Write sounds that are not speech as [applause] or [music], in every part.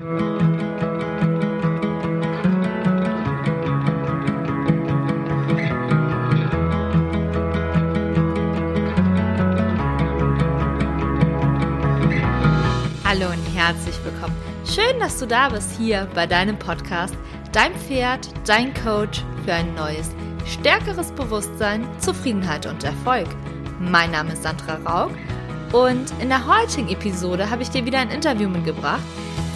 Hallo und herzlich willkommen. Schön, dass du da bist hier bei deinem Podcast, dein Pferd, dein Coach für ein neues, stärkeres Bewusstsein, Zufriedenheit und Erfolg. Mein Name ist Sandra Raug und in der heutigen Episode habe ich dir wieder ein Interview mitgebracht.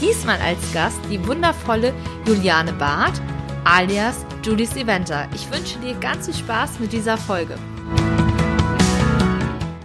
Diesmal als Gast die wundervolle Juliane Barth alias Julie's Eventer. Ich wünsche dir ganz viel Spaß mit dieser Folge.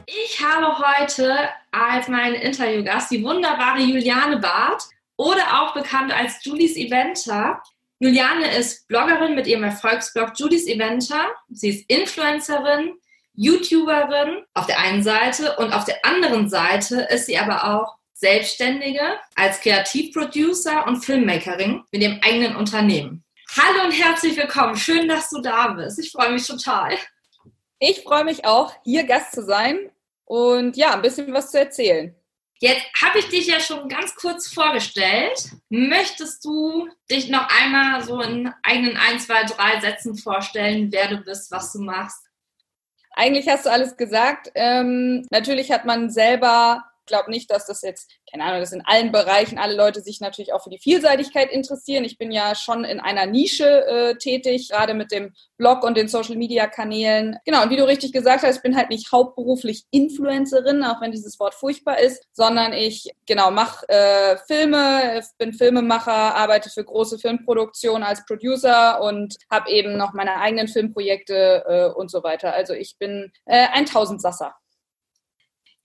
Ich habe heute als meinen Interviewgast die wunderbare Juliane Barth oder auch bekannt als Julie's Eventer. Juliane ist Bloggerin mit ihrem Erfolgsblog Julie's Eventer. Sie ist Influencerin, YouTuberin auf der einen Seite und auf der anderen Seite ist sie aber auch Selbstständige als Kreativproducer und Filmmakerin mit ihrem eigenen Unternehmen. Hallo und herzlich willkommen. Schön, dass du da bist. Ich freue mich total. Ich freue mich auch, hier Gast zu sein und ja, ein bisschen was zu erzählen. Jetzt habe ich dich ja schon ganz kurz vorgestellt. Möchtest du dich noch einmal so in eigenen ein, zwei, drei Sätzen vorstellen, wer du bist, was du machst? Eigentlich hast du alles gesagt. Ähm, natürlich hat man selber glaube nicht, dass das jetzt, keine Ahnung, dass in allen Bereichen alle Leute sich natürlich auch für die Vielseitigkeit interessieren. Ich bin ja schon in einer Nische äh, tätig, gerade mit dem Blog und den Social Media Kanälen. Genau, und wie du richtig gesagt hast, ich bin halt nicht hauptberuflich Influencerin, auch wenn dieses Wort furchtbar ist, sondern ich, genau, mache äh, Filme, bin Filmemacher, arbeite für große Filmproduktionen als Producer und habe eben noch meine eigenen Filmprojekte äh, und so weiter. Also ich bin äh, ein Tausendsasser.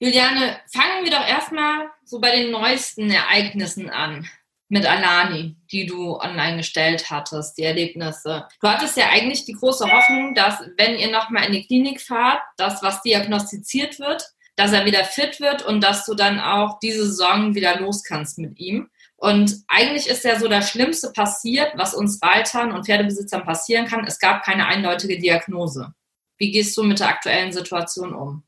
Juliane, fangen wir doch erstmal so bei den neuesten Ereignissen an mit Alani, die du online gestellt hattest, die Erlebnisse. Du hattest ja eigentlich die große Hoffnung, dass wenn ihr nochmal in die Klinik fahrt, das, was diagnostiziert wird, dass er wieder fit wird und dass du dann auch diese Saison wieder los kannst mit ihm. Und eigentlich ist ja so das Schlimmste passiert, was uns Reitern und Pferdebesitzern passieren kann. Es gab keine eindeutige Diagnose. Wie gehst du mit der aktuellen Situation um?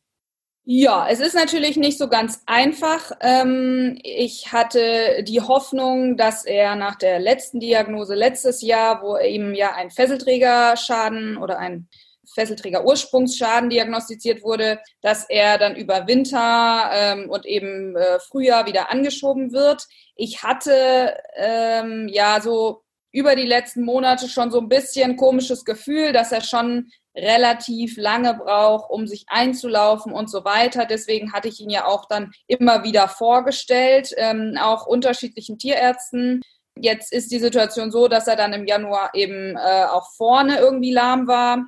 Ja, es ist natürlich nicht so ganz einfach. Ähm, ich hatte die Hoffnung, dass er nach der letzten Diagnose letztes Jahr, wo ihm ja ein Fesselträgerschaden oder ein Fesselträger-Ursprungsschaden diagnostiziert wurde, dass er dann über Winter ähm, und eben äh, Frühjahr wieder angeschoben wird. Ich hatte ähm, ja so über die letzten Monate schon so ein bisschen komisches Gefühl, dass er schon relativ lange braucht, um sich einzulaufen und so weiter. Deswegen hatte ich ihn ja auch dann immer wieder vorgestellt, ähm, auch unterschiedlichen Tierärzten. Jetzt ist die Situation so, dass er dann im Januar eben äh, auch vorne irgendwie lahm war.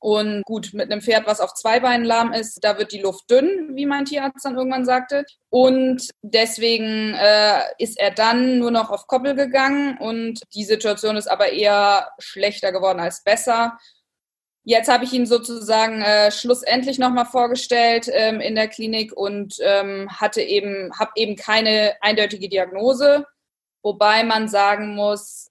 Und gut, mit einem Pferd, was auf zwei Beinen lahm ist, da wird die Luft dünn, wie mein Tierarzt dann irgendwann sagte. Und deswegen äh, ist er dann nur noch auf Koppel gegangen und die Situation ist aber eher schlechter geworden als besser. Jetzt habe ich ihn sozusagen äh, schlussendlich nochmal vorgestellt ähm, in der Klinik und ähm, hatte eben, habe eben keine eindeutige Diagnose, wobei man sagen muss,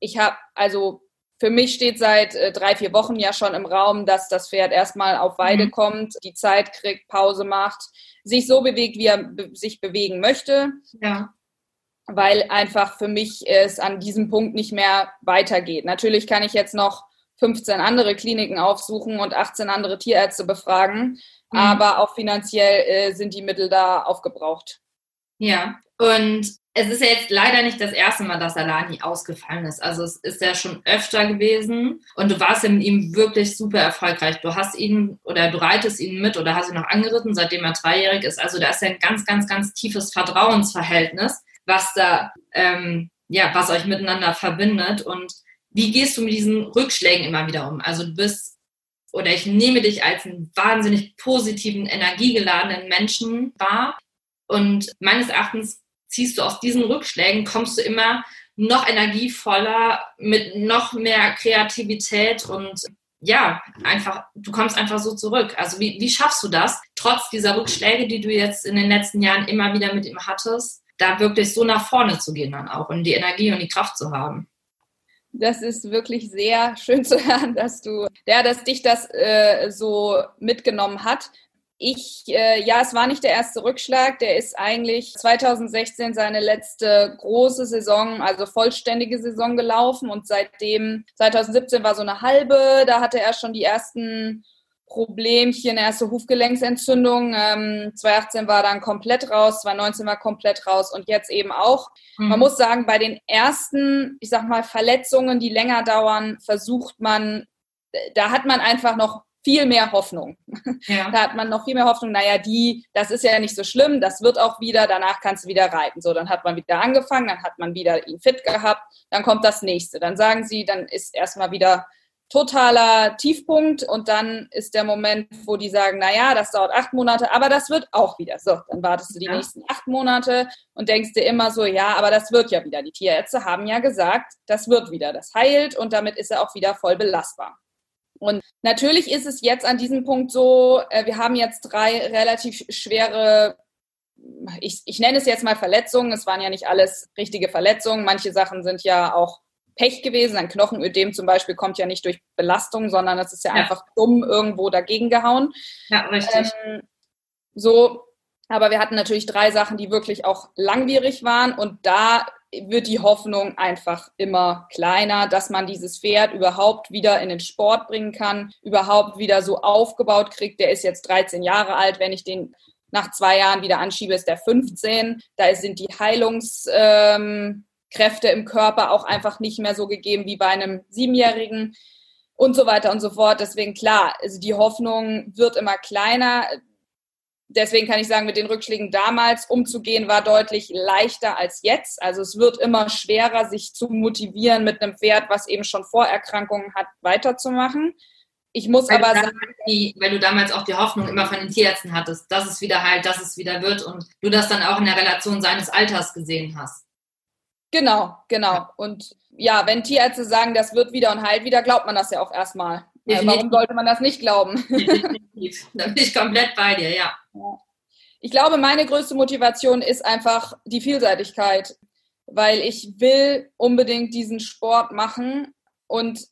ich habe, also für mich steht seit äh, drei, vier Wochen ja schon im Raum, dass das Pferd erstmal auf Weide mhm. kommt, die Zeit kriegt, Pause macht, sich so bewegt, wie er be sich bewegen möchte. Ja. Weil einfach für mich es an diesem Punkt nicht mehr weitergeht. Natürlich kann ich jetzt noch 15 andere Kliniken aufsuchen und 18 andere Tierärzte befragen. Mhm. Aber auch finanziell äh, sind die Mittel da aufgebraucht. Ja, und es ist ja jetzt leider nicht das erste Mal, dass Alani ausgefallen ist. Also es ist ja schon öfter gewesen und du warst ja mit ihm wirklich super erfolgreich. Du hast ihn oder du reitest ihn mit oder hast ihn noch angeritten, seitdem er dreijährig ist. Also da ist ja ein ganz, ganz, ganz tiefes Vertrauensverhältnis, was da, ähm, ja, was euch miteinander verbindet und wie gehst du mit diesen Rückschlägen immer wieder um? Also du bist oder ich nehme dich als einen wahnsinnig positiven, energiegeladenen Menschen wahr. Und meines Erachtens ziehst du aus diesen Rückschlägen, kommst du immer noch energievoller, mit noch mehr Kreativität und ja, einfach, du kommst einfach so zurück. Also wie, wie schaffst du das, trotz dieser Rückschläge, die du jetzt in den letzten Jahren immer wieder mit ihm hattest, da wirklich so nach vorne zu gehen dann auch und die Energie und die Kraft zu haben? Das ist wirklich sehr schön zu hören, dass du, ja, dass dich das äh, so mitgenommen hat. ich, äh, ja, es war nicht der erste Rückschlag. Der ist eigentlich 2016 seine letzte große Saison, also vollständige Saison gelaufen und seitdem, 2017 war so eine halbe, da hatte er schon die ersten Problemchen, erste Hufgelenksentzündung. Ähm, 2018 war dann komplett raus, 2019 war komplett raus und jetzt eben auch. Mhm. Man muss sagen, bei den ersten, ich sag mal, Verletzungen, die länger dauern, versucht man, da hat man einfach noch viel mehr Hoffnung. [laughs] Ja. Da hat man noch viel mehr Hoffnung, naja, die, das ist ja nicht so schlimm, das wird auch wieder, danach kannst du wieder reiten. So, dann hat man wieder angefangen, dann hat man wieder ihn fit gehabt, dann kommt das nächste. Dann sagen sie, dann ist erstmal wieder totaler Tiefpunkt und dann ist der Moment, wo die sagen, naja, das dauert acht Monate, aber das wird auch wieder. So, dann wartest du die ja. nächsten acht Monate und denkst dir immer so, ja, aber das wird ja wieder. Die Tierärzte haben ja gesagt, das wird wieder, das heilt und damit ist er auch wieder voll belastbar. Und natürlich ist es jetzt an diesem Punkt so, äh, wir haben jetzt drei relativ schwere, ich, ich nenne es jetzt mal Verletzungen. Es waren ja nicht alles richtige Verletzungen. Manche Sachen sind ja auch Pech gewesen. Ein Knochenödem zum Beispiel kommt ja nicht durch Belastung, sondern es ist ja, ja, einfach dumm irgendwo dagegen gehauen. Ja, richtig. Ähm, so, aber wir hatten natürlich drei Sachen, die wirklich auch langwierig waren und da wird die Hoffnung einfach immer kleiner, dass man dieses Pferd überhaupt wieder in den Sport bringen kann, überhaupt wieder so aufgebaut kriegt. Der ist jetzt 13 Jahre alt. Wenn ich den nach zwei Jahren wieder anschiebe, ist der 15. Da sind die Heilungskräfte ähm, im Körper auch einfach nicht mehr so gegeben wie bei einem Siebenjährigen und so weiter und so fort. Deswegen klar, also die Hoffnung wird immer kleiner deswegen kann ich sagen, mit den Rückschlägen damals umzugehen war deutlich leichter als jetzt. Also es wird immer schwerer, sich zu motivieren mit einem Pferd, was eben schon Vorerkrankungen hat, weiterzumachen. Ich muss weil aber sagen, die, weil du damals auch die Hoffnung immer von den Tierärzten hattest, dass es wieder heilt, dass es wieder wird und du das dann auch in der Relation seines Alters gesehen hast. Genau, genau. Und ja, wenn Tierärzte sagen, das wird wieder und heilt wieder, glaubt man das ja auch erstmal. Definitiv. Warum sollte man das nicht glauben? [laughs] Definitiv. Da bin ich komplett bei dir, ja. Ich glaube, meine größte Motivation ist einfach die Vielseitigkeit, weil ich will unbedingt diesen Sport machen und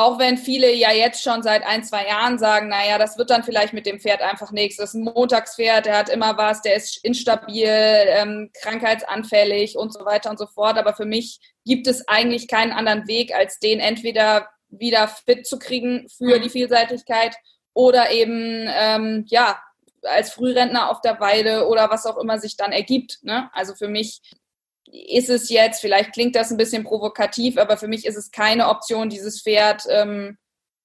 auch wenn viele ja jetzt schon seit ein, zwei Jahren sagen, naja, das wird dann vielleicht mit dem Pferd einfach nichts. Das ist ein Montagspferd, der hat immer was, der ist instabil, ähm, krankheitsanfällig und so weiter und so fort. Aber für mich gibt es eigentlich keinen anderen Weg, als den entweder wieder fit zu kriegen für die Vielseitigkeit oder eben, ähm, ja, als Frührentner auf der Weide oder was auch immer sich dann ergibt. Ne? Also für mich ist es jetzt, vielleicht klingt das ein bisschen provokativ, aber für mich ist es keine Option, dieses Pferd ähm,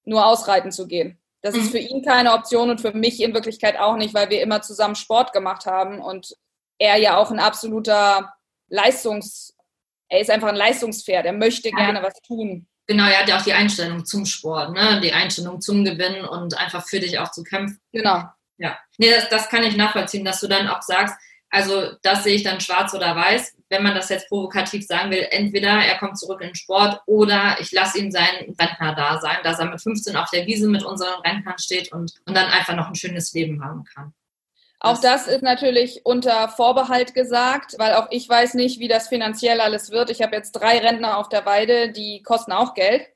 nur ausreiten zu gehen. Das mhm. ist für ihn keine Option und für mich in Wirklichkeit auch nicht, weil wir immer zusammen Sport gemacht haben und er ja auch ein absoluter Leistungs, er ist einfach ein Leistungspferd, er möchte gerne was tun. Genau, er hat ja auch die Einstellung zum Sport, ne? die Einstellung zum Gewinn und einfach für dich auch zu kämpfen. Genau. Ja, nee, das, das kann ich nachvollziehen, dass du dann auch sagst, also das sehe ich dann schwarz oder weiß, wenn man das jetzt provokativ sagen will, entweder er kommt zurück in den Sport oder ich lasse ihn seinen Rentner da sein, dass er mit 15 auf der Wiese mit unseren Rentnern steht und, und dann einfach noch ein schönes Leben haben kann. Auch das ist natürlich unter Vorbehalt gesagt, weil auch ich weiß nicht, wie das finanziell alles wird. Ich habe jetzt drei Rentner auf der Weide, die kosten auch Geld.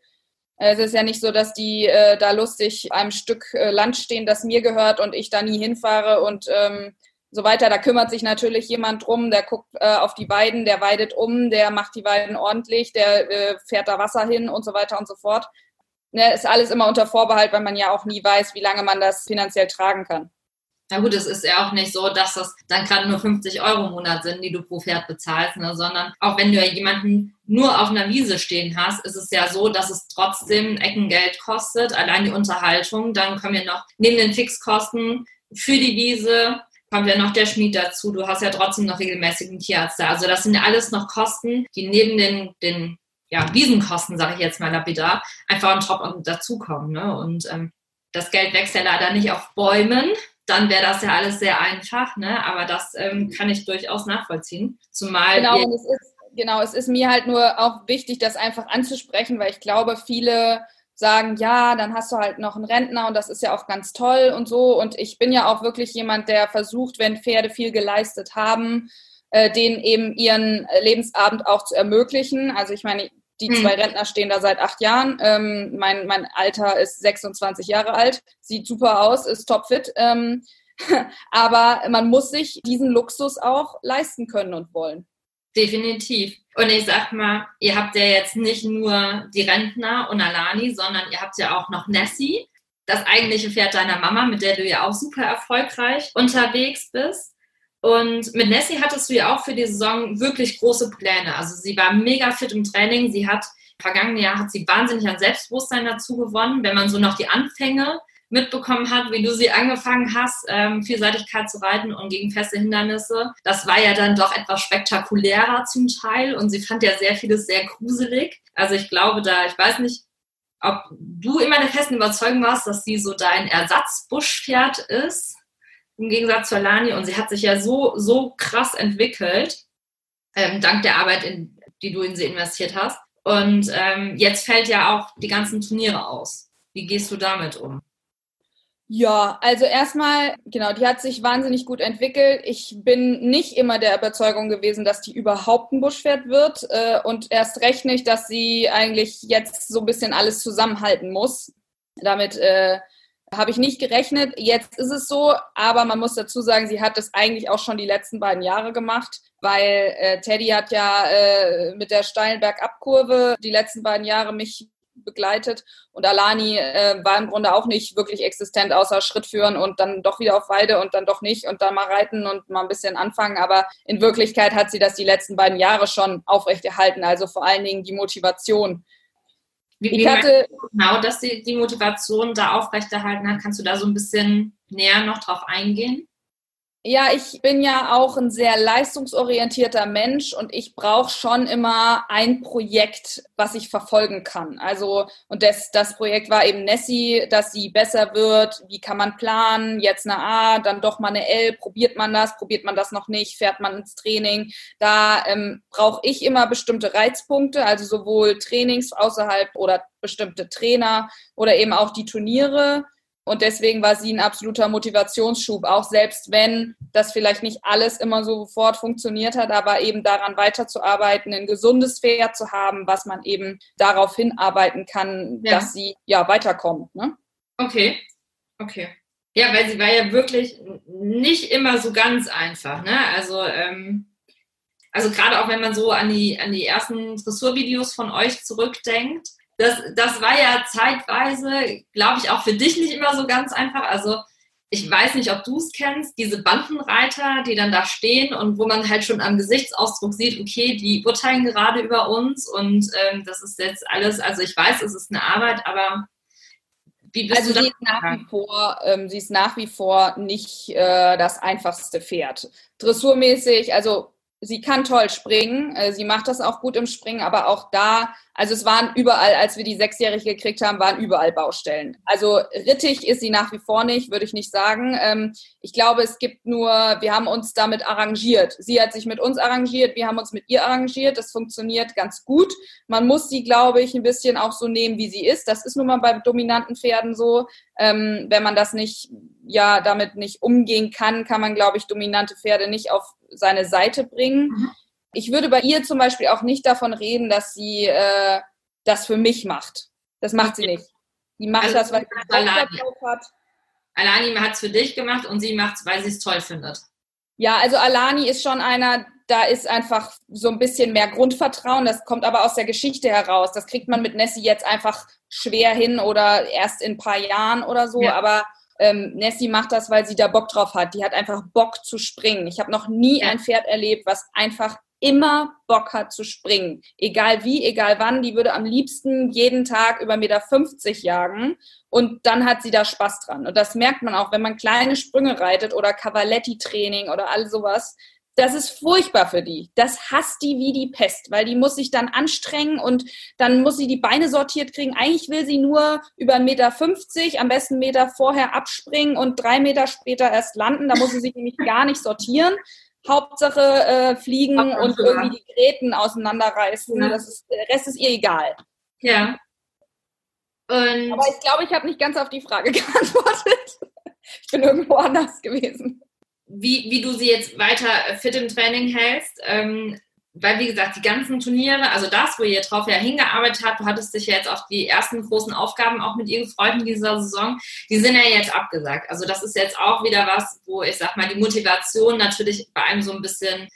Es ist ja nicht so, dass die äh, da lustig einem Stück äh, Land stehen, das mir gehört und ich da nie hinfahre und ähm, so weiter. Da kümmert sich natürlich jemand drum, der guckt äh, auf die Weiden, der weidet um, der macht die Weiden ordentlich, der äh, fährt da Wasser hin und so weiter und so fort. Ne, ist alles immer unter Vorbehalt, weil man ja auch nie weiß, wie lange man das finanziell tragen kann. Na gut, es ist ja auch nicht so, dass das dann gerade nur 50 Euro im Monat sind, die du pro Pferd bezahlst, ne? sondern auch wenn du ja jemanden nur auf einer Wiese stehen hast, ist es ja so, dass es trotzdem Eckengeld kostet, allein die Unterhaltung. Dann kommen ja noch neben den Fixkosten für die Wiese kommt ja noch der Schmied dazu. Du hast ja trotzdem noch regelmäßigen Tierarzt da. Also das sind ja alles noch Kosten, die neben den, den ja, Wiesenkosten, sage ich jetzt mal lapidar, einfach on top und dazukommen. Ne? Und ähm, das Geld wächst ja leider nicht auf Bäumen, dann wäre das ja alles sehr einfach, ne? Aber das ähm, kann ich durchaus nachvollziehen. Zumal genau, und es ist, genau, es ist mir halt nur auch wichtig, das einfach anzusprechen, weil ich glaube, viele sagen, ja, dann hast du halt noch einen Rentner und das ist ja auch ganz toll und so. Und ich bin ja auch wirklich jemand, der versucht, wenn Pferde viel geleistet haben, äh, denen eben ihren Lebensabend auch zu ermöglichen. Also ich meine, Die zwei mhm. Rentner stehen da seit acht Jahren. Ähm, mein, mein Alter ist 26 Jahre alt, sieht super aus, ist topfit. Ähm, [laughs] aber man muss sich diesen Luxus auch leisten können und wollen. Definitiv. Und ich sag mal, ihr habt ja jetzt nicht nur die Rentner und Alani, sondern ihr habt ja auch noch Nessie, das eigentliche Pferd deiner Mama, mit der du ja auch super erfolgreich unterwegs bist. Und mit Nessie hattest du ja auch für die Saison wirklich große Pläne. Also sie war mega fit im Training. Sie hat vergangene Jahr hat sie wahnsinnig an Selbstbewusstsein dazu gewonnen. Wenn man so noch die Anfänge mitbekommen hat, wie du sie angefangen hast, ähm, Vielseitigkeit zu reiten und gegen feste Hindernisse. Das war ja dann doch etwas spektakulärer zum Teil und sie fand ja sehr vieles sehr gruselig. Also ich glaube da, ich weiß nicht, ob du immer der festen Überzeugung warst, dass sie so dein Ersatzbuschpferd ist, im Gegensatz zur Lani. Und sie hat sich ja so, so krass entwickelt, ähm, dank der Arbeit, in die du in sie investiert hast. Und ähm, jetzt fällt ja auch die ganzen Turniere aus. Wie gehst du damit um? Ja, also erstmal, genau, die hat sich wahnsinnig gut entwickelt. Ich bin nicht immer der Überzeugung gewesen, dass die überhaupt ein Buschpferd wird äh, und erst recht nicht, dass sie eigentlich jetzt so ein bisschen alles zusammenhalten muss. Damit äh, habe ich nicht gerechnet. Jetzt ist es so, aber man muss dazu sagen, sie hat es eigentlich auch schon die letzten beiden Jahre gemacht, weil äh, Teddy hat ja äh, mit der steilen Bergabkurve die letzten beiden Jahre mich begleitet. Und Alani äh, war im Grunde auch nicht wirklich existent, außer Schritt führen und dann doch wieder auf Weide und dann doch nicht und dann mal reiten und mal ein bisschen anfangen. Aber in Wirklichkeit hat sie das die letzten beiden Jahre schon aufrechterhalten. Also vor allen Dingen die Motivation. Wie, wie ich hatte, genau, dass sie die Motivation da aufrechterhalten hat, kannst du da so ein bisschen näher noch drauf eingehen? Ja, ich bin ja auch ein sehr leistungsorientierter Mensch und ich brauche schon immer ein Projekt, was ich verfolgen kann. Also, und das, das Projekt war eben Nessie, dass sie besser wird. Wie kann man planen? Jetzt eine A, dann doch mal eine L. Probiert man das? Probiert man das noch nicht? Fährt man ins Training? Da ähm, brauche ich immer bestimmte Reizpunkte, also sowohl Trainings außerhalb oder bestimmte Trainer oder eben auch die Turniere und deswegen war sie ein absoluter Motivationsschub, auch selbst wenn das vielleicht nicht alles immer sofort funktioniert hat, aber eben daran weiterzuarbeiten, ein gesundes Pferd zu haben, was man eben darauf hinarbeiten kann, ja. dass sie ja weiterkommt. Ne? Okay, okay. Ja, weil sie war ja wirklich nicht immer so ganz einfach. Ne? Also, ähm, also gerade auch wenn man so an die, an die ersten Dressurvideos von euch zurückdenkt, das, das war ja zeitweise, glaube ich, auch für dich nicht immer so ganz einfach. Also ich weiß nicht, ob du es kennst, diese Bandenreiter, die dann da stehen und wo man halt schon am Gesichtsausdruck sieht, okay, die urteilen gerade über uns und ähm, das ist jetzt alles, also ich weiß, es ist eine Arbeit, aber wie bist also du sie ist nach wie vor, ähm, sie ist nach wie vor nicht äh, das einfachste Pferd. Dressurmäßig, also sie kann toll springen, äh, sie macht das auch gut im Springen, aber auch da, also es waren überall, als wir die Sechsjährige gekriegt haben, waren überall Baustellen. Also rittig ist sie nach wie vor nicht, würde ich nicht sagen. Ähm, ich glaube, es gibt nur, wir haben uns damit arrangiert. Sie hat sich mit uns arrangiert, wir haben uns mit ihr arrangiert. Das funktioniert ganz gut. Man muss sie, glaube ich, ein bisschen auch so nehmen, wie sie ist. Das ist nun mal bei dominanten Pferden so. Ähm, wenn man das nicht, ja, damit nicht umgehen kann, kann man, glaube ich, dominante Pferde nicht auf seine Seite bringen. Mhm. Ich würde bei ihr zum Beispiel auch nicht davon reden, dass sie äh, das für mich macht. Das macht sie nicht. Die macht also, das, weil sie Alani. hat. Alani hat es für dich gemacht und sie macht es, weil sie es toll findet. Ja, also Alani ist schon einer, da ist einfach so ein bisschen mehr Grundvertrauen. Das kommt aber aus der Geschichte heraus. Das kriegt man mit Nessie jetzt einfach schwer hin oder erst in ein paar Jahren oder so. Ja. Aber ähm, Nessie macht das, weil sie da Bock drauf hat. Die hat einfach Bock zu springen. Ich habe noch nie ein Pferd erlebt, was einfach immer Bock hat zu springen. Egal wie, egal wann, die würde am liebsten jeden Tag über Meter 50 jagen und dann hat sie da Spaß dran. Und das merkt man auch, wenn man kleine Sprünge reitet oder Cavaletti-Training oder all sowas das ist furchtbar für die. Das hasst die wie die Pest, weil die muss sich dann anstrengen und dann muss sie die Beine sortiert kriegen. Eigentlich will sie nur über 1,50 Meter, am besten einen Meter vorher abspringen und drei Meter später erst landen. Da muss sie sich nämlich gar nicht sortieren. Hauptsache äh, fliegen Ach, und irgendwie die Gräten auseinanderreißen. Ja. Das ist, der Rest ist ihr egal. Ja. Und Aber ich glaube, ich habe nicht ganz auf die Frage [laughs] geantwortet. Ich bin irgendwo anders gewesen wie, wie du sie jetzt weiter fit im Training hältst. Ähm, weil wie gesagt, die ganzen Turniere, also das, wo ihr drauf ja hingearbeitet habt, du hattest dich ja jetzt auf die ersten großen Aufgaben auch mit ihr gefreut in dieser Saison, die sind ja jetzt abgesagt. Also das ist jetzt auch wieder was, wo ich sag mal, die Motivation natürlich bei einem so ein bisschen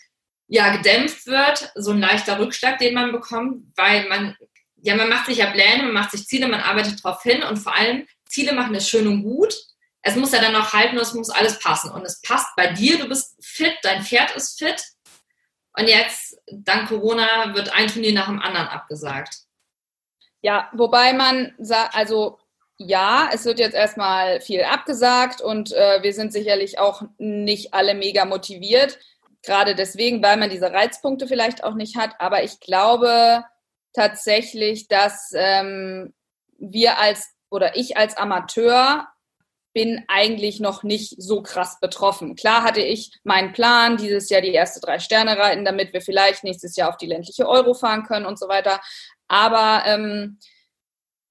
ja, gedämpft wird, so ein leichter Rückschlag, den man bekommt, weil man, ja, man macht sich ja Pläne, man macht sich Ziele, man arbeitet drauf hin und vor allem Ziele machen es schön und gut. Es muss ja dann auch halten, es muss alles passen. Und es passt bei dir, du bist fit, dein Pferd ist fit. Und jetzt, dank Corona, wird ein Turnier nach dem anderen abgesagt. Ja, wobei man sagt, also ja, es wird jetzt erstmal viel abgesagt und äh, wir sind sicherlich auch nicht alle mega motiviert. Gerade deswegen, weil man diese Reizpunkte vielleicht auch nicht hat. Aber ich glaube tatsächlich, dass ähm, wir als oder ich als Amateur bin eigentlich noch nicht so krass betroffen. Klar hatte ich meinen Plan, dieses Jahr die erste drei Sterne reiten, damit wir vielleicht nächstes Jahr auf die ländliche Euro fahren können und so weiter. Aber ähm,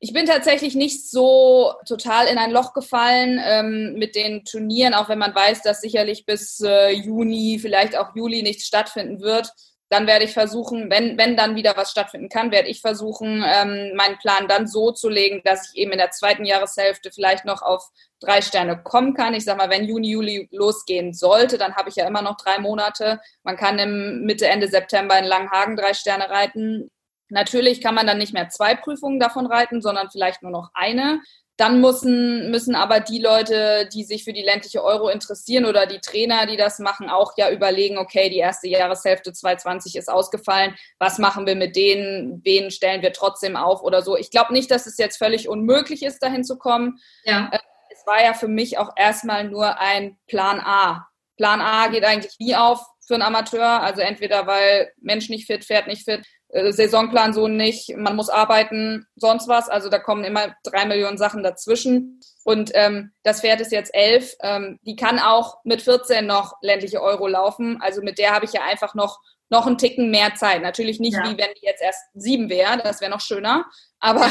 ich bin tatsächlich nicht so total in ein Loch gefallen ähm, mit den Turnieren, auch wenn man weiß, dass sicherlich bis äh, Juni, vielleicht auch Juli nichts stattfinden wird dann werde ich versuchen, wenn, wenn dann wieder was stattfinden kann, werde ich versuchen, ähm, meinen Plan dann so zu legen, dass ich eben in der zweiten Jahreshälfte vielleicht noch auf drei Sterne kommen kann. Ich sage mal, wenn Juni, Juli losgehen sollte, dann habe ich ja immer noch drei Monate. Man kann im Mitte, Ende September in Langhagen drei Sterne reiten. Natürlich kann man dann nicht mehr zwei Prüfungen davon reiten, sondern vielleicht nur noch eine. Dann müssen, müssen aber die Leute, die sich für die ländliche Euro interessieren oder die Trainer, die das machen, auch ja überlegen, okay, die erste Jahreshälfte 2020 ist ausgefallen, was machen wir mit denen, wen stellen wir trotzdem auf oder so. Ich glaube nicht, dass es jetzt völlig unmöglich ist, dahin zu kommen. Ja. Äh, es war ja für mich auch erstmal nur ein Plan A. Plan A geht eigentlich nie auf für einen Amateur, also entweder weil Mensch nicht fit, Pferd nicht fit Saisonplan so nicht, man muss arbeiten, sonst was. Also da kommen immer drei Millionen Sachen dazwischen. Und ähm, das Pferd ist jetzt elf. Ähm, die kann auch mit 14 noch ländliche Euro laufen. Also mit der habe ich ja einfach noch noch einen Ticken mehr Zeit. Natürlich nicht ja. wie wenn die jetzt erst sieben wäre, das wäre noch schöner. Aber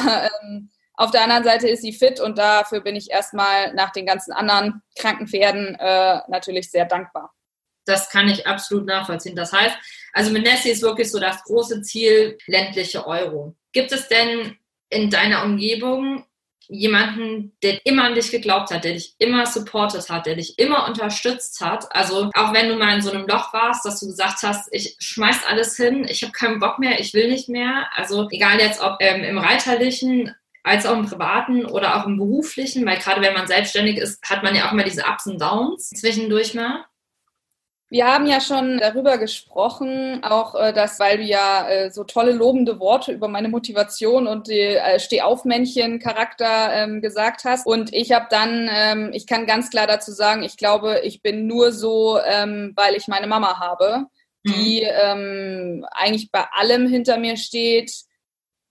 ähm, auf der anderen Seite ist sie fit und dafür bin ich erstmal nach den ganzen anderen kranken Pferden äh, natürlich sehr dankbar das kann ich absolut nachvollziehen. Das heißt, also mit Nessie ist wirklich so das große Ziel, ländliche Euro. Gibt es denn in deiner Umgebung jemanden, der immer an dich geglaubt hat, der dich immer supportet hat, der dich immer unterstützt hat. Also auch wenn du mal in so einem Loch warst, dass du gesagt hast, ich schmeiß alles hin, ich habe keinen Bock mehr, ich will nicht mehr. Also egal jetzt ob ähm, im Reiterlichen als auch im privaten oder auch im beruflichen, weil gerade wenn man selbstständig ist, hat man ja auch immer diese Ups und Downs zwischendurch mal. Wir haben ja schon darüber gesprochen, auch äh, dass, weil du ja äh, so tolle lobende Worte über meine Motivation und die äh, Stehaufmännchen-Charakter ähm, gesagt hast. Und ich habe dann, ähm, ich kann ganz klar dazu sagen, ich glaube, ich bin nur so, ähm, weil ich meine Mama habe, die mhm. ähm, eigentlich bei allem hinter mir steht,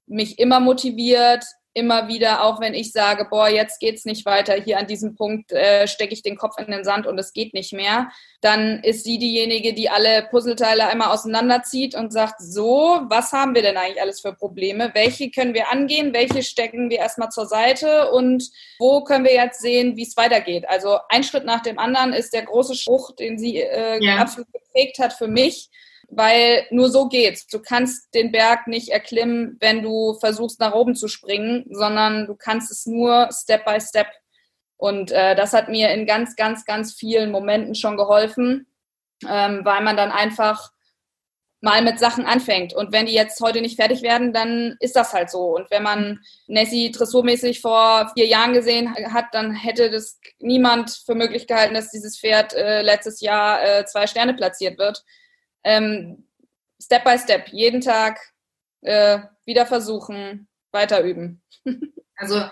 mich immer motiviert, immer wieder, auch wenn ich sage, boah, jetzt geht's nicht weiter, hier an diesem Punkt äh, stecke ich den Kopf in den Sand und es geht nicht mehr, dann ist sie diejenige, die alle Puzzleteile einmal auseinanderzieht und sagt, so, was haben wir denn eigentlich alles für Probleme? Welche können wir angehen? Welche stecken wir erstmal zur Seite? Und wo können wir jetzt sehen, wie es weitergeht? Also ein Schritt nach dem anderen ist der große Spruch, den sie äh, ja. absolut geprägt hat für mich weil nur so geht's. Du kannst den Berg nicht erklimmen, wenn du versuchst nach oben zu springen, sondern du kannst es nur Step by Step. Und äh, das hat mir in ganz, ganz, ganz vielen Momenten schon geholfen, ähm, weil man dann einfach mal mit Sachen anfängt. Und wenn die jetzt heute nicht fertig werden, dann ist das halt so. Und wenn man Nessie dressurmäßig vor vier Jahren gesehen hat, dann hätte das niemand für möglich gehalten, dass dieses Pferd äh, letztes Jahr äh, zwei Sterne platziert wird ähm, Step by Step, jeden Tag äh, wieder versuchen, weiter üben. [laughs] also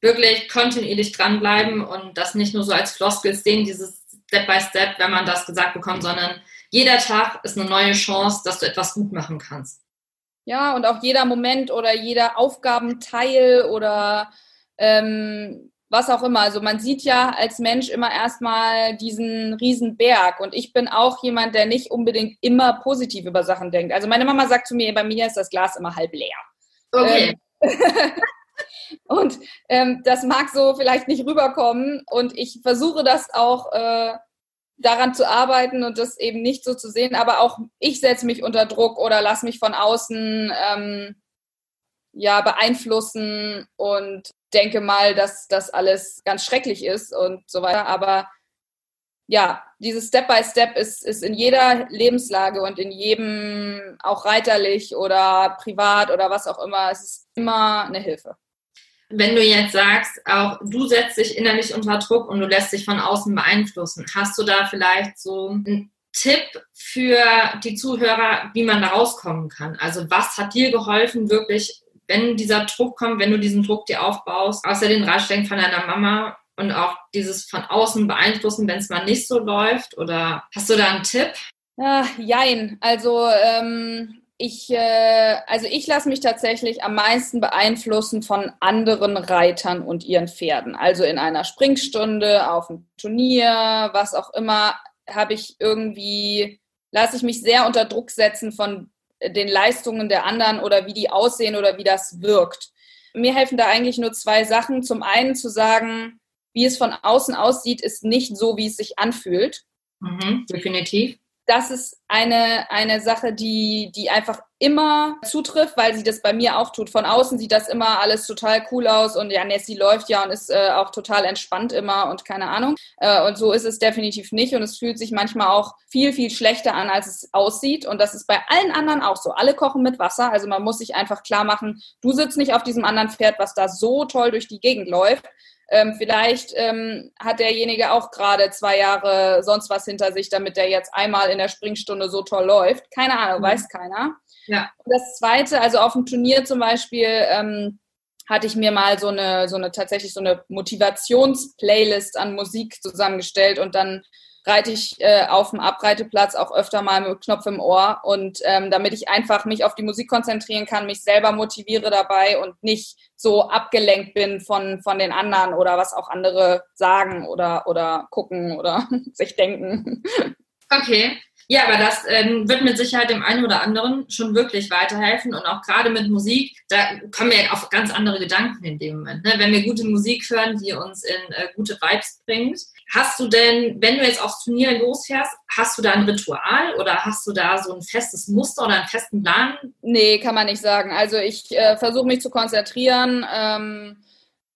wirklich kontinuierlich dranbleiben und das nicht nur so als Floskel sehen, dieses Step by Step, wenn man das gesagt bekommt, sondern jeder Tag ist eine neue Chance, dass du etwas gut machen kannst. Ja, und auch jeder Moment oder jeder Aufgabenteil oder ähm, was auch immer. Also man sieht ja als Mensch immer erstmal diesen riesen Berg und ich bin auch jemand, der nicht unbedingt immer positiv über Sachen denkt. Also meine Mama sagt zu mir, bei mir ist das Glas immer halb leer. Okay. Ähm, [laughs] und ähm, das mag so vielleicht nicht rüberkommen und ich versuche das auch äh, daran zu arbeiten und das eben nicht so zu sehen. Aber auch ich setze mich unter Druck oder lasse mich von außen ähm, ja beeinflussen und denke mal, dass das alles ganz schrecklich ist und so weiter. Aber ja, dieses Step by Step ist, ist in jeder Lebenslage und in jedem, auch reiterlich oder privat oder was auch immer, es ist immer eine Hilfe. Wenn du jetzt sagst, auch du setzt dich innerlich unter Druck und du lässt dich von außen beeinflussen, hast du da vielleicht so einen Tipp für die Zuhörer, wie man da rauskommen kann? Also was hat dir geholfen, wirklich, wenn dieser Druck kommt, wenn du diesen Druck dir aufbaust, außer den Ratschlägen von deiner Mama, und auch dieses von außen beeinflussen, wenn es mal nicht so läuft? Oder hast du da einen Tipp? Ja, jein. Also ähm, ich, äh, also ich lasse mich tatsächlich am meisten beeinflussen von anderen Reitern und ihren Pferden. Also in einer Springstunde, auf einem Turnier, was auch immer, habe ich irgendwie, lasse ich mich sehr unter Druck setzen von den Leistungen der anderen oder wie die aussehen oder wie das wirkt. Mir helfen da eigentlich nur zwei Sachen. Zum einen zu sagen, wie es von außen aussieht, ist nicht so, wie es sich anfühlt. Mhm, definitiv. Das ist eine, eine Sache, die, die einfach immer zutrifft, weil sie das bei mir auch tut. Von außen sieht das immer alles total cool aus und ja, Nessie läuft ja und ist äh, auch total entspannt immer und keine Ahnung. Äh, und so ist es definitiv nicht und es fühlt sich manchmal auch viel, viel schlechter an, als es aussieht. Und das ist bei allen anderen auch so. Alle kochen mit Wasser. Also man muss sich einfach klar machen, du sitzt nicht auf diesem anderen Pferd, was da so toll durch die Gegend läuft, ähm, vielleicht ähm, hat derjenige auch gerade zwei Jahre sonst was hinter sich, damit der jetzt einmal in der Springstunde so toll läuft. Keine Ahnung, mhm. weiß keiner. Ja. Und das Zweite, also auf dem Turnier zum Beispiel, ähm, hatte ich mir mal so eine, so eine tatsächlich so eine Motivationsplaylist an Musik zusammengestellt und dann reite ich äh, auf dem Abreiteplatz auch öfter mal mit Knopf im Ohr und ähm, damit ich einfach mich auf die Musik konzentrieren kann, mich selber motiviere dabei und nicht so abgelenkt bin von, von den anderen oder was auch andere sagen oder, oder gucken oder [laughs] sich denken. Okay. Ja, aber das ähm, wird mit Sicherheit dem einen oder anderen schon wirklich weiterhelfen und auch gerade mit Musik, da kommen wir auf ganz andere Gedanken in dem Moment. Ne? Wenn wir gute Musik hören, die uns in äh, gute Vibes bringt, Hast du denn, wenn du jetzt aufs Turnier losfährst, hast du da ein Ritual oder hast du da so ein festes Muster oder einen festen Plan? Nee, kann man nicht sagen. Also ich äh, versuche mich zu konzentrieren. Ähm,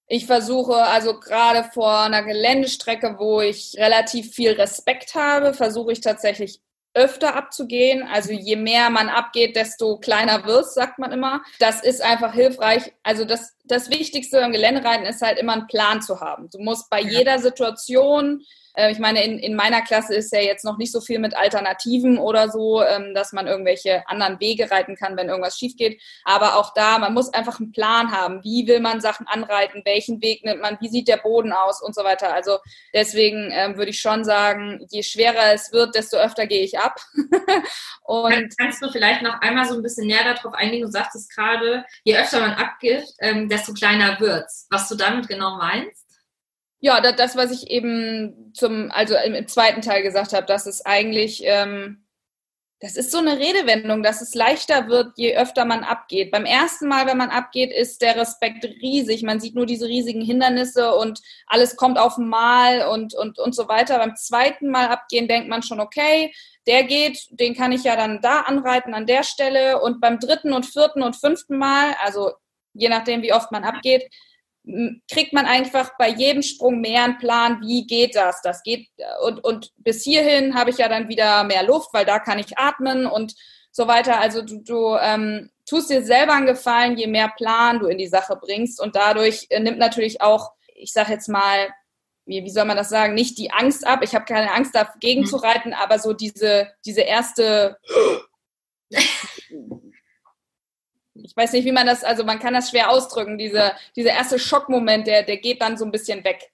ich versuche also gerade vor einer Geländestrecke, wo ich relativ viel Respekt habe, versuche ich tatsächlich öfter abzugehen. Also je mehr man abgeht, desto kleiner wirst, sagt man immer. Das ist einfach hilfreich. Also das, das Wichtigste beim Geländereiten ist halt immer einen Plan zu haben. Du musst bei jeder Situation äh, ich meine, in, in meiner Klasse ist ja jetzt noch nicht so viel mit Alternativen oder so, ähm, dass man irgendwelche anderen Wege reiten kann, wenn irgendwas schief geht. Aber auch da, man muss einfach einen Plan haben. Wie will man Sachen anreiten? Welchen Weg nimmt man? Wie sieht der Boden aus? Und so weiter. Also deswegen ähm, würde ich schon sagen, je schwerer es wird, desto öfter gehe ich ab. [laughs] und Kannst du vielleicht noch einmal so ein bisschen näher darauf eingehen? Du sagtest gerade, je öfter man abgibt, ähm, desto kleiner wird's. Was du damit genau meinst? Ja, das, was ich eben zum, also im, zweiten Teil gesagt habe, dass es eigentlich, ähm, das ist so eine Redewendung, dass es leichter wird, je öfter man abgeht. Beim ersten Mal, wenn man abgeht, ist der Respekt riesig. Man sieht nur diese riesigen Hindernisse und alles kommt auf Mal und, und, und so weiter. Beim zweiten Mal abgehen denkt man schon, okay, der geht, den kann ich ja dann da anreiten an der Stelle. Und beim dritten und vierten und fünften Mal, also je nachdem, wie oft man abgeht, kriegt man einfach bei jedem Sprung mehr einen Plan, wie geht das? Das geht und, und bis hierhin habe ich ja dann wieder mehr Luft, weil da kann ich atmen und so weiter. Also du, du ähm, tust dir selber einen Gefallen, je mehr Plan du in die Sache bringst und dadurch äh, nimmt natürlich auch, ich sage jetzt mal, wie, wie soll man das sagen, nicht die Angst ab. Ich habe keine Angst dagegen mhm. zu reiten, aber so diese, diese erste [laughs] weiß nicht, wie man das, also man kann das schwer ausdrücken, diese, dieser erste Schockmoment, der, der geht dann so ein bisschen weg.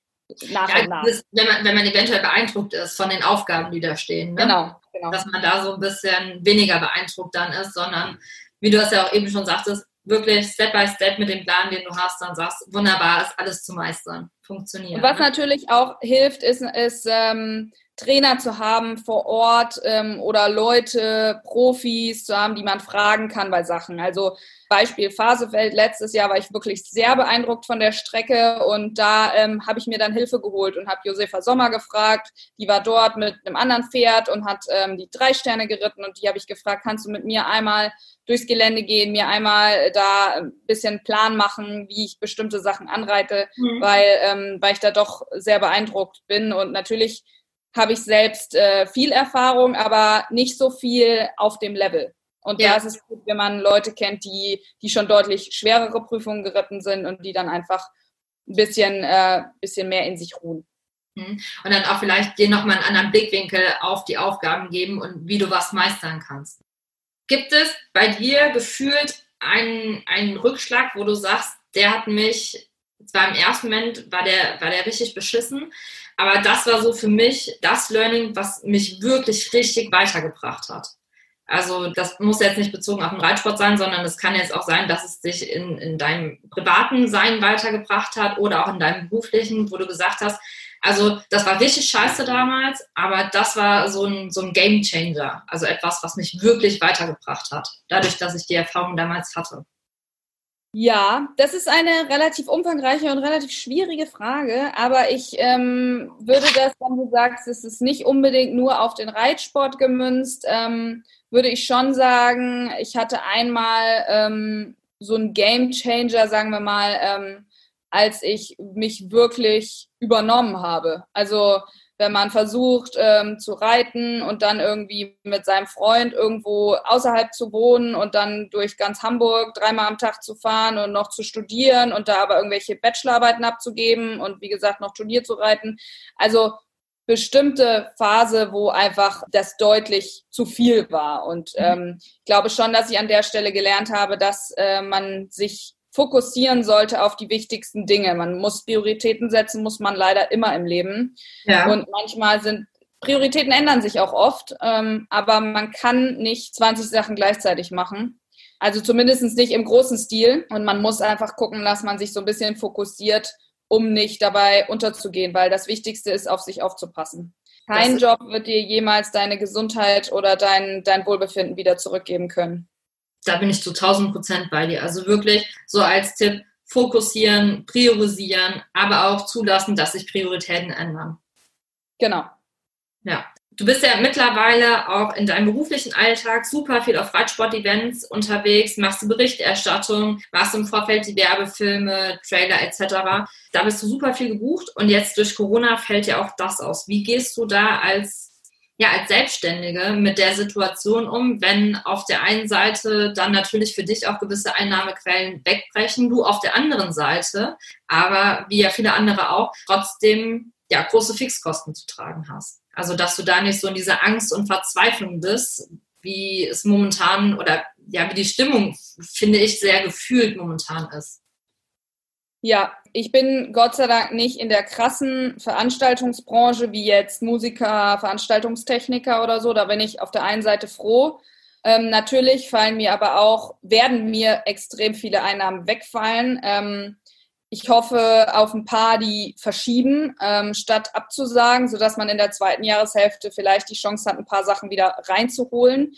Nach ja, und nach. Ist, wenn, man, wenn man eventuell beeindruckt ist von den Aufgaben, die da stehen. Ne? Genau, genau. Dass man da so ein bisschen weniger beeindruckt dann ist, sondern, wie du es ja auch eben schon sagtest, wirklich Step by Step mit dem Plan, den du hast, dann sagst, wunderbar, ist alles zu meistern. Funktioniert. Und was ne? natürlich auch hilft, ist, ist ähm, Trainer zu haben vor Ort ähm, oder Leute, Profis zu haben, die man fragen kann bei Sachen. Also Beispiel Phasefeld, letztes Jahr war ich wirklich sehr beeindruckt von der Strecke und da ähm, habe ich mir dann Hilfe geholt und habe Josefa Sommer gefragt, die war dort mit einem anderen Pferd und hat ähm, die drei Sterne geritten und die habe ich gefragt, kannst du mit mir einmal durchs Gelände gehen, mir einmal da ein bisschen Plan machen, wie ich bestimmte Sachen anreite, mhm. weil, ähm, weil ich da doch sehr beeindruckt bin und natürlich habe ich selbst äh, viel Erfahrung, aber nicht so viel auf dem Level. Und ja. da ist es gut, wenn man Leute kennt, die, die schon deutlich schwerere Prüfungen geritten sind und die dann einfach ein bisschen, äh, bisschen mehr in sich ruhen. Mhm. Und dann auch vielleicht dir nochmal einen anderen Blickwinkel auf die Aufgaben geben und wie du was meistern kannst. Gibt es bei dir gefühlt einen, einen Rückschlag, wo du sagst, der hat mich, zwar im ersten Moment war der, war der richtig beschissen, aber das war so für mich das Learning, was mich wirklich richtig weitergebracht hat. Also das muss jetzt nicht bezogen auf den Reitsport sein, sondern es kann jetzt auch sein, dass es dich in, in deinem privaten Sein weitergebracht hat oder auch in deinem beruflichen, wo du gesagt hast, also das war richtig scheiße damals, aber das war so ein, so ein Game Changer, also etwas, was mich wirklich weitergebracht hat, dadurch, dass ich die Erfahrung damals hatte. Ja, das ist eine relativ umfangreiche und relativ schwierige Frage, aber ich ähm, würde das, wenn du sagst, es ist nicht unbedingt nur auf den Reitsport gemünzt, ähm, würde ich schon sagen, ich hatte einmal ähm, so einen Game Changer, sagen wir mal, ähm, als ich mich wirklich übernommen habe. Also wenn man versucht ähm, zu reiten und dann irgendwie mit seinem Freund irgendwo außerhalb zu wohnen und dann durch ganz Hamburg dreimal am Tag zu fahren und noch zu studieren und da aber irgendwelche Bachelorarbeiten abzugeben und wie gesagt noch Turnier zu reiten. Also bestimmte Phase, wo einfach das deutlich zu viel war. Und mhm. ähm, ich glaube schon, dass ich an der Stelle gelernt habe, dass äh, man sich fokussieren sollte auf die wichtigsten Dinge. Man muss Prioritäten setzen, muss man leider immer im Leben. Ja. Und manchmal sind Prioritäten ändern sich auch oft, ähm, aber man kann nicht 20 Sachen gleichzeitig machen. Also zumindest nicht im großen Stil. Und man muss einfach gucken, dass man sich so ein bisschen fokussiert um nicht dabei unterzugehen, weil das Wichtigste ist, auf sich aufzupassen. Kein Job wird dir jemals deine Gesundheit oder dein, dein Wohlbefinden wieder zurückgeben können. Da bin ich zu 1000 Prozent bei dir. Also wirklich so als Tipp, fokussieren, priorisieren, aber auch zulassen, dass sich Prioritäten ändern. Genau. Ja, Du bist ja mittlerweile auch in deinem beruflichen Alltag super viel auf Reitsport-Events unterwegs, machst du Berichterstattung, machst im Vorfeld die Werbefilme, Trailer etc. Da bist du super viel gebucht und jetzt durch Corona fällt ja auch das aus. Wie gehst du da als ja, als Selbstständige mit der Situation um, wenn auf der einen Seite dann natürlich für dich auch gewisse Einnahmequellen wegbrechen, du auf der anderen Seite, aber wie ja viele andere auch, trotzdem ja große Fixkosten zu tragen hast. Also, dass du da nicht so in dieser Angst und Verzweiflung bist, wie es momentan oder ja, wie die Stimmung, finde ich, sehr gefühlt momentan ist. Ja, ich bin Gott sei Dank nicht in der krassen Veranstaltungsbranche wie jetzt Musiker, Veranstaltungstechniker oder so. Da bin ich auf der einen Seite froh. Ähm, natürlich fallen mir aber auch, werden mir extrem viele Einnahmen wegfallen. Ähm, ich hoffe auf ein paar, die verschieben, ähm, statt abzusagen, sodass man in der zweiten Jahreshälfte vielleicht die Chance hat, ein paar Sachen wieder reinzuholen.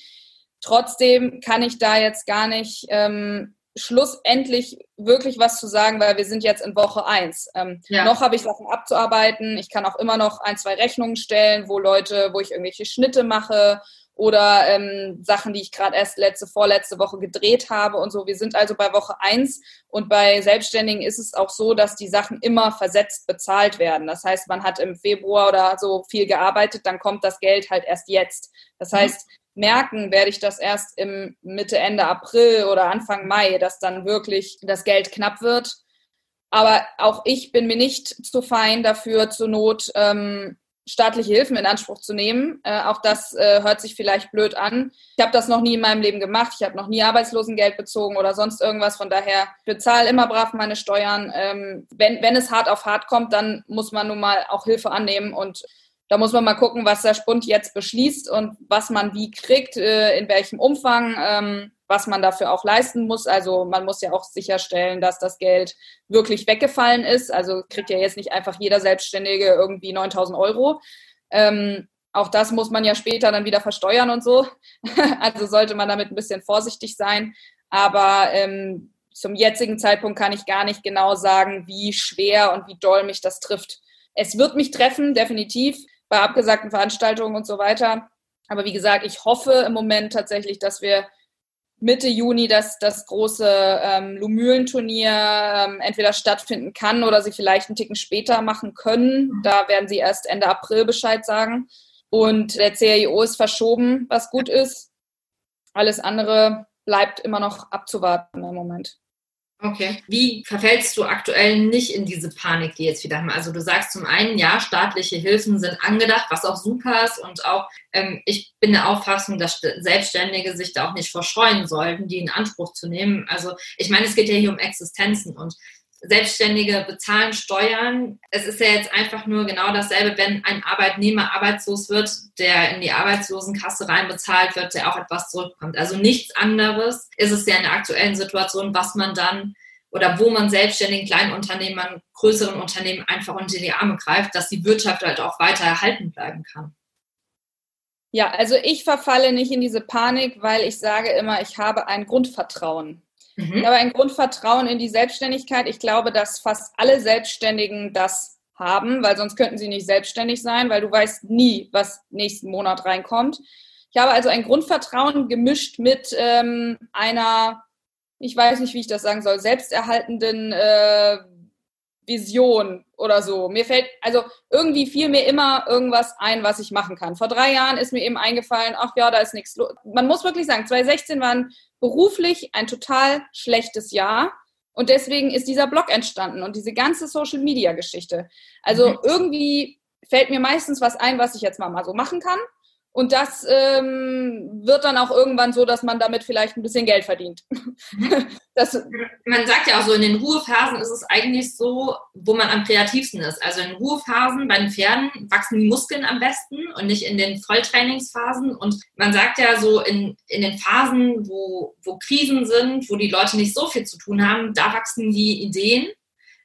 Trotzdem kann ich da jetzt gar nicht ähm, schlussendlich wirklich was zu sagen, weil wir sind jetzt in Woche eins. Ähm, ja. Noch habe ich Sachen abzuarbeiten. Ich kann auch immer noch ein, zwei Rechnungen stellen, wo Leute, wo ich irgendwelche Schnitte mache oder ähm, Sachen, die ich gerade erst letzte, vorletzte Woche gedreht habe und so. Wir sind also bei Woche eins und bei Selbstständigen ist es auch so, dass die Sachen immer versetzt bezahlt werden. Das heißt, man hat im Februar oder so viel gearbeitet, dann kommt das Geld halt erst jetzt. Das mhm. Merken werde ich das erst im Mitte, Ende April oder Anfang Mai, dass dann wirklich das Geld knapp wird. Aber auch ich bin mir nicht zu fein dafür, zur Not ähm, staatliche Hilfen in Anspruch zu nehmen. Äh, auch das äh, hört sich vielleicht blöd an. Ich habe das noch nie in meinem Leben gemacht. Ich habe noch nie Arbeitslosengeld bezogen oder sonst irgendwas. Von daher bezahle immer brav meine Steuern. Ähm, wenn, wenn es hart auf hart kommt, dann muss man nun mal auch Hilfe annehmen und da muss man mal gucken, was der Spund jetzt beschließt und was man wie kriegt, äh, in welchem Umfang. Ähm, was man dafür auch leisten muss. Also man muss ja auch sicherstellen, dass das Geld wirklich weggefallen ist. Also kriegt ja jetzt nicht einfach jeder Selbstständige irgendwie 9000 Euro. Ähm, auch das muss man ja später dann wieder versteuern und so. [laughs] also sollte man damit ein bisschen vorsichtig sein. Aber ähm, zum jetzigen Zeitpunkt kann ich gar nicht genau sagen, wie schwer und wie doll mich das trifft. Es wird mich treffen, definitiv, bei abgesagten Veranstaltungen und so weiter. Aber wie gesagt, ich hoffe im Moment tatsächlich, dass wir Mitte Juni das, das große ähm, Lumülen-Turnier ähm, entweder stattfinden kann oder sie vielleicht einen Ticken später machen können. Da werden sie erst Ende April Bescheid sagen. Und der CIO ist verschoben, was gut ist. Alles andere bleibt immer noch abzuwarten im Moment. Okay. Wie verfällst du aktuell nicht in diese Panik, die jetzt wieder haben? Also du sagst zum einen, ja, staatliche Hilfen sind angedacht, was auch super ist und auch ähm, ich bin der Auffassung, dass Selbstständige sich da auch nicht verscheuen sollten, die in Anspruch zu nehmen. Also ich meine, es geht ja hier um Existenzen und Selbstständige bezahlen Steuern. Es ist ja jetzt einfach nur genau dasselbe, wenn ein Arbeitnehmer arbeitslos wird, der in die Arbeitslosenkasse reinbezahlt wird, der auch etwas zurückkommt. Also nichts anderes ist es ja in der aktuellen Situation, was man dann oder wo man selbstständigen Kleinunternehmern, größeren Unternehmen einfach unter die Arme greift, dass die Wirtschaft halt auch weiter erhalten bleiben kann. Ja, also ich verfalle nicht in diese Panik, weil ich sage immer, ich habe ein Grundvertrauen. Mhm. Ich habe ein Grundvertrauen in die Selbstständigkeit. Ich glaube, dass fast alle Selbstständigen das haben, weil sonst könnten sie nicht selbstständig sein, weil du weißt nie, was nächsten Monat reinkommt. Ich habe also ein Grundvertrauen gemischt mit ähm, einer, ich weiß nicht, wie ich das sagen soll, selbsterhaltenden äh, Vision oder so. Mir fällt, also irgendwie fiel mir immer irgendwas ein, was ich machen kann. Vor drei Jahren ist mir eben eingefallen, ach ja, da ist nichts los. Man muss wirklich sagen, 2016 war beruflich ein total schlechtes Jahr. Und deswegen ist dieser Blog entstanden und diese ganze Social Media Geschichte. Also mhm. irgendwie fällt mir meistens was ein, was ich jetzt mal, mal so machen kann. Und das ähm, wird dann auch irgendwann so, dass man damit vielleicht ein bisschen Geld verdient. [laughs] das, man sagt ja auch so, in den Ruhephasen ist es eigentlich so, wo man am kreativsten ist. Also in Ruhephasen bei den Pferden wachsen die Muskeln am besten und nicht in den Volltrainingsphasen. Und man sagt ja so, in, in den Phasen, wo, wo Krisen sind, wo die Leute nicht so viel zu tun haben, da wachsen die Ideen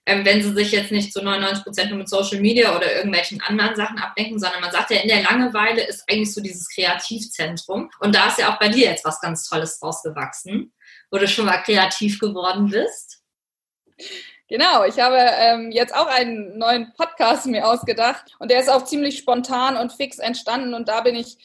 ähm, wenn sie sich jetzt nicht zu 99 Prozent nur mit Social Media oder irgendwelchen anderen Sachen abdenken, sondern man sagt ja, in der Langeweile ist eigentlich so dieses Kreativzentrum. Und da ist ja auch bei dir jetzt was ganz Tolles rausgewachsen, wo du schon mal kreativ geworden bist. Genau, ich habe ähm, jetzt auch einen neuen Podcast mir ausgedacht und der ist auch ziemlich spontan und fix entstanden und da bin ich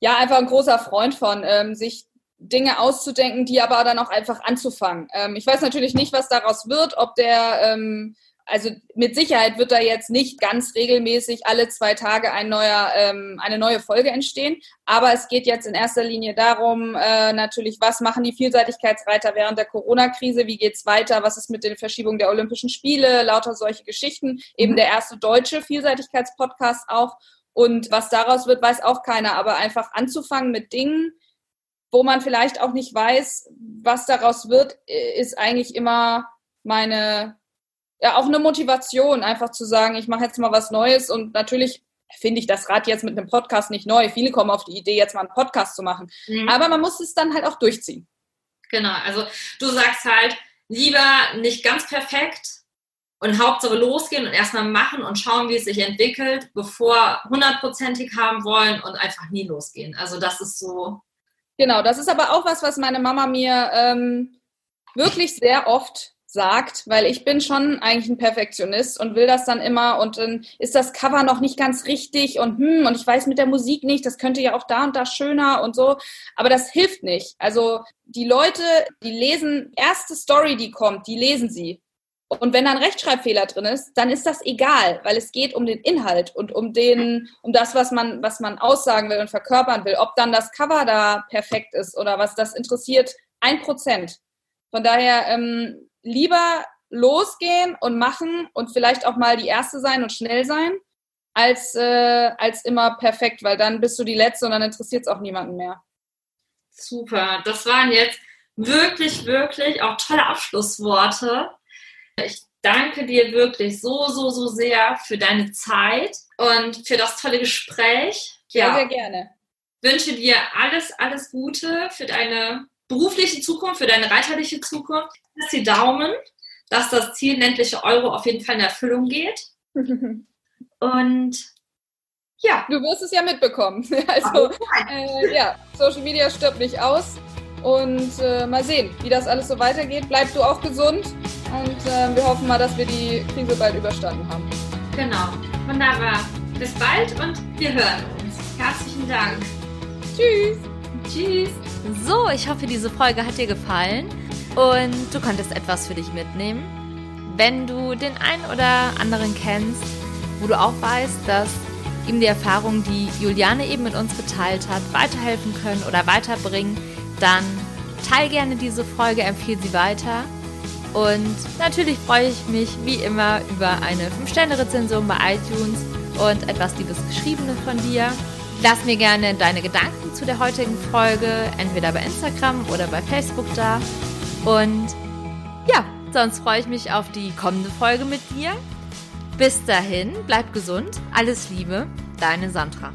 ja einfach ein großer Freund von, ähm, sich Dinge auszudenken, die aber dann auch einfach anzufangen. Ähm, ich weiß natürlich nicht, was daraus wird, ob der, ähm, also mit Sicherheit wird da jetzt nicht ganz regelmäßig alle zwei Tage ein neuer, ähm, eine neue Folge entstehen. Aber es geht jetzt in erster Linie darum, äh, natürlich, was machen die Vielseitigkeitsreiter während der Corona-Krise? Wie geht's weiter? Was ist mit den Verschiebungen der Olympischen Spiele? Lauter solche Geschichten. Eben mhm. der erste deutsche Vielseitigkeitspodcast auch. Und was daraus wird, weiß auch keiner. Aber einfach anzufangen mit Dingen, wo man vielleicht auch nicht weiß, was daraus wird, ist eigentlich immer meine, ja, auch eine Motivation, einfach zu sagen, ich mache jetzt mal was Neues und natürlich finde ich das Rad jetzt mit einem Podcast nicht neu. Viele kommen auf die Idee, jetzt mal einen Podcast zu machen. Mhm. Aber man muss es dann halt auch durchziehen. Genau, also du sagst halt, lieber nicht ganz perfekt und Hauptsache losgehen und erstmal machen und schauen, wie es sich entwickelt, bevor hundertprozentig haben wollen und einfach nie losgehen. Also das ist so Genau, das ist aber auch was, was meine Mama mir ähm, wirklich sehr oft sagt, weil ich bin schon eigentlich ein Perfektionist und will das dann immer und dann ist das Cover noch nicht ganz richtig und hm, und ich weiß mit der Musik nicht, das könnte ja auch da und da schöner und so, aber das hilft nicht. Also die Leute, die lesen erste Story, die kommt, die lesen sie und wenn da ein Rechtschreibfehler drin ist, dann ist das egal, weil es geht um den Inhalt und um den, um das, was man, was man aussagen will und verkörpern will. Ob dann das Cover da perfekt ist oder was, das interessiert ein Prozent. Von daher ähm, lieber losgehen und machen und vielleicht auch mal die Erste sein und schnell sein, als, äh, als immer perfekt, weil dann bist du die Letzte und dann interessiert es auch niemanden mehr. Super, das waren jetzt wirklich, wirklich auch tolle Abschlussworte. Ich danke dir wirklich so, so, so sehr für deine Zeit und für das tolle Gespräch. Ja, sehr, sehr gerne. Wünsche dir alles, alles Gute für deine berufliche Zukunft, für deine reiterliche Zukunft. Lass die Daumen, dass das Ziel ländliche Euro auf jeden Fall in Erfüllung geht. [laughs] und Ja. Du wirst es ja mitbekommen. [laughs] Also, äh, ja, Social Media stirbt nicht aus. Und äh, mal sehen, wie das alles so weitergeht. Bleib du auch gesund und äh, wir hoffen mal, dass wir die Krise bald überstanden haben. Genau. Wunderbar. Bis bald und wir hören uns. Herzlichen Dank. Tschüss. Tschüss. So, ich hoffe, diese Folge hat dir gefallen und du konntest etwas für dich mitnehmen. Wenn du den einen oder anderen kennst, wo du auch weißt, dass ihm die Erfahrungen, die Juliane eben mit uns geteilt hat, weiterhelfen können oder weiterbringen, dann teile gerne diese Folge, empfehle sie weiter. Und natürlich freue ich mich wie immer über eine 5-Sterne-Rezension bei iTunes und etwas Liebes Geschriebenes von dir. Lass mir gerne deine Gedanken zu der heutigen Folge entweder bei Instagram oder bei Facebook da. Und ja, sonst freue ich mich auf die kommende Folge mit dir. Bis dahin, bleib gesund, alles Liebe, deine Sandra.